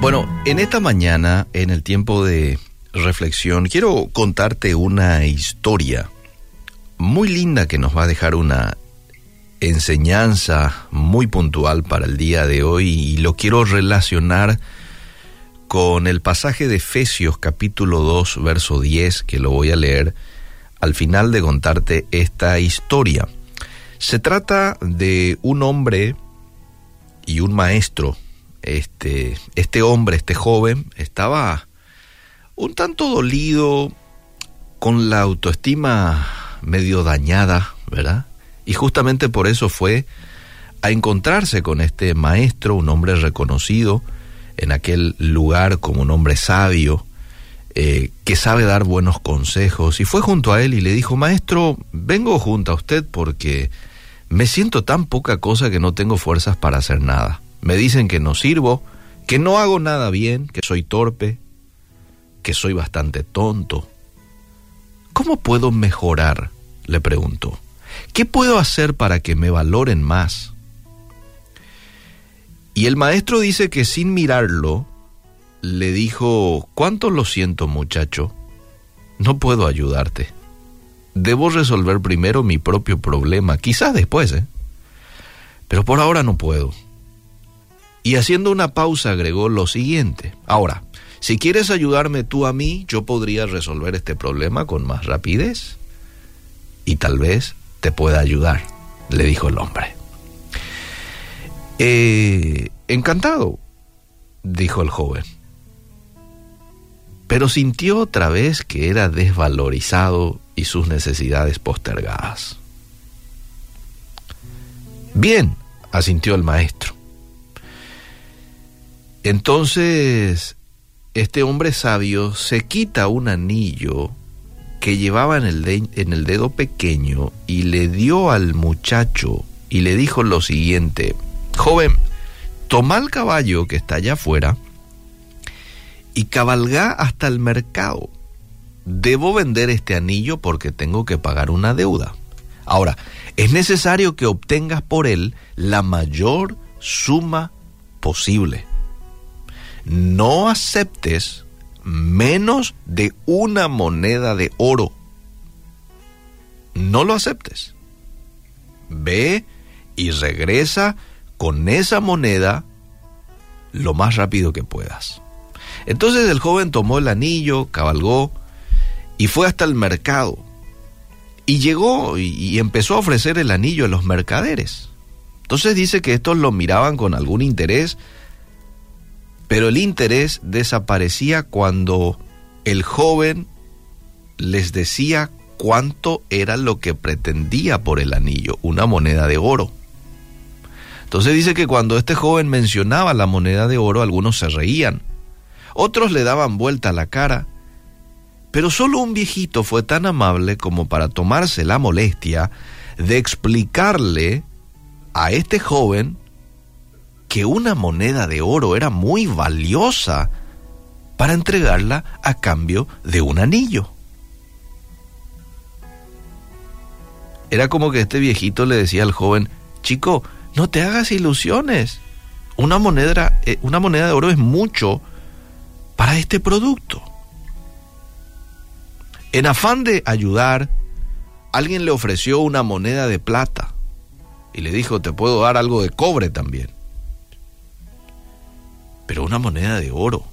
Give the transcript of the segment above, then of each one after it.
Bueno, en esta mañana, en el tiempo de reflexión, quiero contarte una historia muy linda que nos va a dejar una enseñanza muy puntual para el día de hoy y lo quiero relacionar con el pasaje de Efesios capítulo 2 verso 10 que lo voy a leer al final de contarte esta historia. Se trata de un hombre y un maestro este, este hombre, este joven, estaba un tanto dolido, con la autoestima medio dañada, ¿verdad? Y justamente por eso fue a encontrarse con este maestro, un hombre reconocido en aquel lugar como un hombre sabio, eh, que sabe dar buenos consejos, y fue junto a él y le dijo, maestro, vengo junto a usted porque me siento tan poca cosa que no tengo fuerzas para hacer nada. Me dicen que no sirvo, que no hago nada bien, que soy torpe, que soy bastante tonto. ¿Cómo puedo mejorar? le preguntó. ¿Qué puedo hacer para que me valoren más? Y el maestro dice que sin mirarlo, le dijo, ¿cuánto lo siento muchacho? No puedo ayudarte. Debo resolver primero mi propio problema, quizás después, ¿eh? Pero por ahora no puedo. Y haciendo una pausa agregó lo siguiente. Ahora, si quieres ayudarme tú a mí, yo podría resolver este problema con más rapidez. Y tal vez te pueda ayudar, le dijo el hombre. Eh, encantado, dijo el joven. Pero sintió otra vez que era desvalorizado y sus necesidades postergadas. Bien, asintió el maestro. Entonces, este hombre sabio se quita un anillo que llevaba en el, dedo pequeño y le dio al muchacho y le dijo lo siguiente, joven, toma el caballo que está allá afuera y cabalga hasta el mercado. Debo vender este anillo porque tengo que pagar una deuda. Ahora, es necesario que obtengas por él la mayor suma posible no aceptes menos de una moneda de oro. No lo aceptes. Ve y regresa con esa moneda lo más rápido que puedas. Entonces el joven tomó el anillo, cabalgó y fue hasta el mercado. Y llegó y, empezó a ofrecer el anillo a los mercaderes. Entonces dice que estos lo miraban con algún interés pero el interés desaparecía cuando el joven les decía cuánto era lo que pretendía por el anillo, una moneda de oro. Entonces dice que cuando este joven mencionaba la moneda de oro, algunos se reían, otros le daban vuelta la cara, pero solo un viejito fue tan amable como para tomarse la molestia de explicarle a este joven que una moneda de oro era muy valiosa para entregarla a cambio de un anillo. Era como que este viejito le decía al joven, chico, no te hagas ilusiones. Una moneda, eh, una moneda de oro es mucho para este producto. En afán de ayudar, alguien le ofreció una moneda de plata y le dijo, te puedo dar algo de cobre también pero una moneda de oro.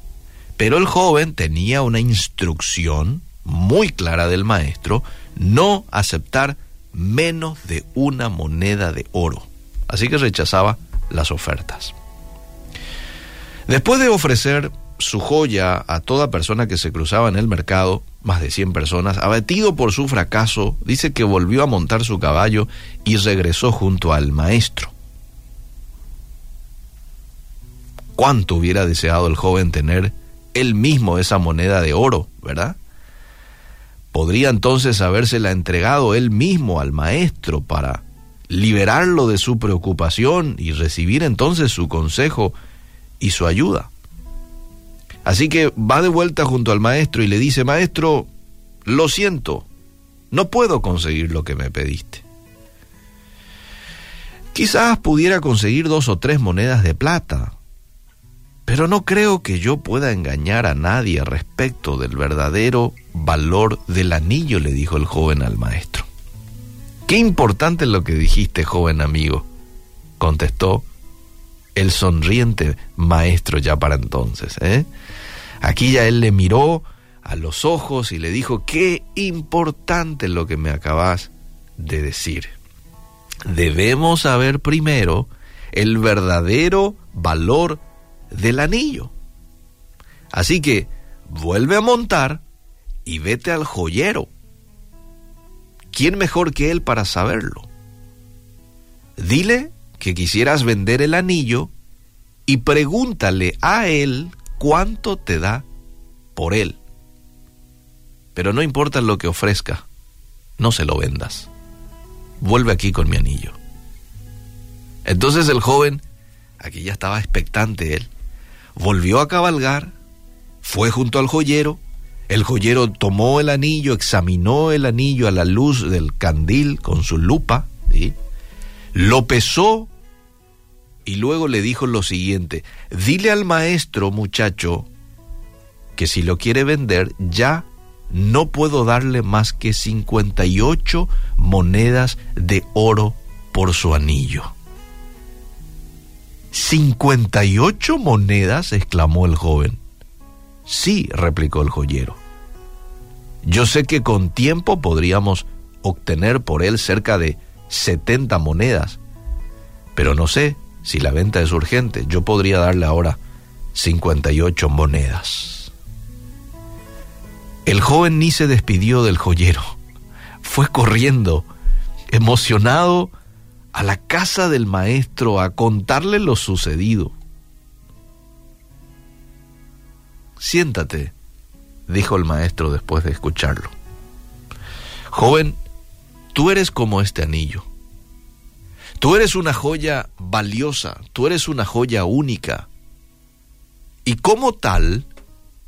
Pero el joven tenía una instrucción muy clara del maestro, no aceptar menos de una moneda de oro. Así que rechazaba las ofertas. Después de ofrecer su joya a toda persona que se cruzaba en el mercado, más de 100 personas, abatido por su fracaso, dice que volvió a montar su caballo y regresó junto al maestro. Cuánto hubiera deseado el joven tener él mismo esa moneda de oro, ¿verdad? Podría entonces habérsela entregado él mismo al maestro para liberarlo de su preocupación y recibir entonces su consejo y su ayuda. Así que va de vuelta junto al maestro y le dice, maestro, lo siento, no puedo conseguir lo que me pediste. Quizás pudiera conseguir dos o tres monedas de plata, Pero no creo que yo pueda engañar a nadie respecto del verdadero valor del anillo, le dijo el joven al maestro. Qué importante es lo que dijiste, joven amigo, contestó el sonriente maestro ya para entonces. ¿eh? Aquí ya él le miró a los ojos y le dijo, qué importante lo que me acabas de decir. Debemos saber primero el verdadero valor del anillo. Así que vuelve a montar y vete al joyero. ¿Quién mejor que él para saberlo? Dile que quisieras vender el anillo y pregúntale a él cuánto te da por él. Pero no importa lo que ofrezca, no se lo vendas. Vuelve aquí con mi anillo. Entonces el joven, aquí ya estaba expectante él, volvió a cabalgar, fue junto al joyero, el joyero tomó el anillo, examinó el anillo a la luz del candil con su lupa, lo pesó y luego le dijo lo siguiente, dile al maestro muchacho que si lo quiere vender ya no puedo darle más que 58 monedas de oro por su anillo. 58 monedas, exclamó el joven. Sí, replicó el joyero. Yo sé que con tiempo podríamos obtener por él cerca de 70 monedas, pero no sé si la venta es urgente. Yo podría darle ahora 58 monedas. El joven ni se despidió del joyero. Fue corriendo, emocionado, a la casa del maestro a contarle lo sucedido. Siéntate, dijo el maestro después de escucharlo. Joven, tú eres como este anillo. Tú eres una joya valiosa, tú eres una joya única. Y como tal,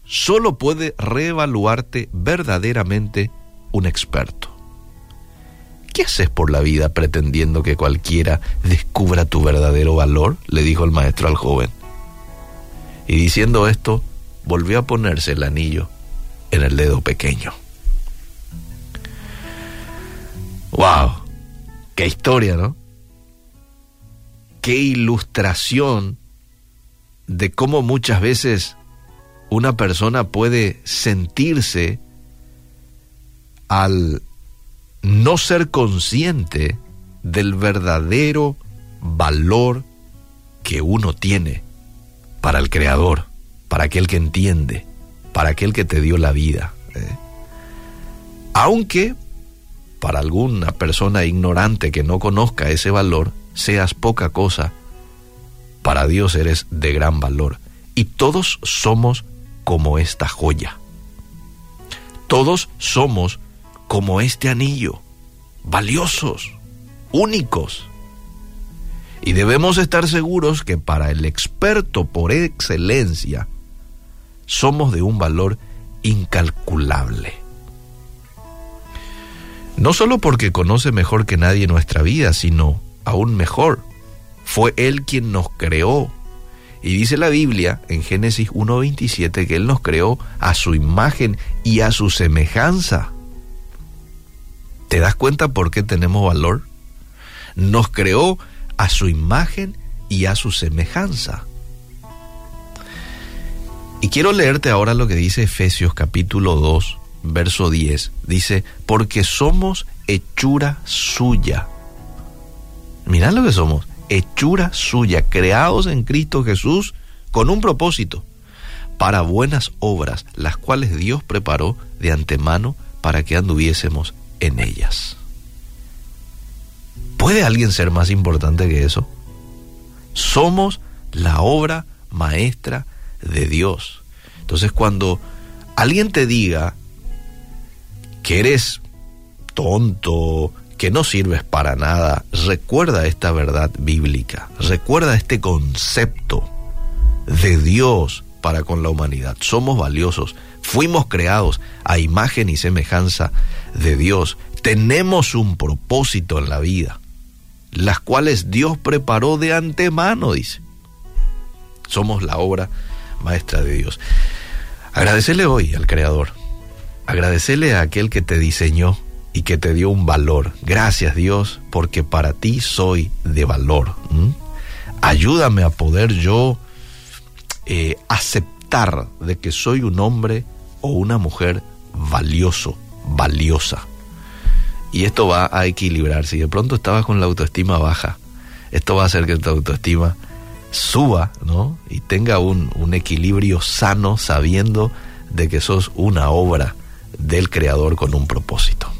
solo puede reevaluarte verdaderamente un experto. ¿Qué haces por la vida pretendiendo que cualquiera descubra tu verdadero valor? le dijo el maestro al joven. Y diciendo esto, volvió a ponerse el anillo en el dedo pequeño. ¡Wow! ¡Qué historia, ¿no? ¡Qué ilustración de cómo muchas veces una persona puede sentirse al no ser consciente del verdadero valor que uno tiene para el Creador, para aquel que entiende, para aquel que te dio la vida. ¿eh? Aunque para alguna persona ignorante que no conozca ese valor, seas poca cosa, para Dios eres de gran valor. Y todos somos como esta joya. Todos somos como este anillo, valiosos, únicos. Y debemos estar seguros que para el experto por excelencia, somos de un valor incalculable. No solo porque conoce mejor que nadie nuestra vida, sino aún mejor, fue Él quien nos creó. Y dice la Biblia en Génesis 1.27 que Él nos creó a su imagen y a su semejanza. ¿Te das cuenta por qué tenemos valor? Nos creó a su imagen y a su semejanza. Y quiero leerte ahora lo que dice Efesios capítulo 2, verso 10. Dice, porque somos hechura suya. Mirad lo que somos, hechura suya, creados en Cristo Jesús con un propósito, para buenas obras, las cuales Dios preparó de antemano para que anduviésemos en ellas. ¿Puede alguien ser más importante que eso? Somos la obra maestra de Dios. Entonces cuando alguien te diga que eres tonto, que no sirves para nada, recuerda esta verdad bíblica, recuerda este concepto de Dios para con la humanidad. Somos valiosos, fuimos creados a imagen y semejanza de Dios. Tenemos un propósito en la vida, las cuales Dios preparó de antemano, dice. somos la obra maestra de Dios. Agradecerle hoy al Creador, agradecerle a aquel que te diseñó y que te dio un valor. Gracias Dios, porque para ti soy de valor. Ayúdame a poder yo eh, aceptar de que soy un hombre o una mujer valioso, valiosa. Y esto va a equilibrar. Si de pronto estabas con la autoestima baja, esto va a hacer que tu autoestima suba, ¿no? Y tenga un, un equilibrio sano sabiendo de que sos una obra del Creador con un propósito.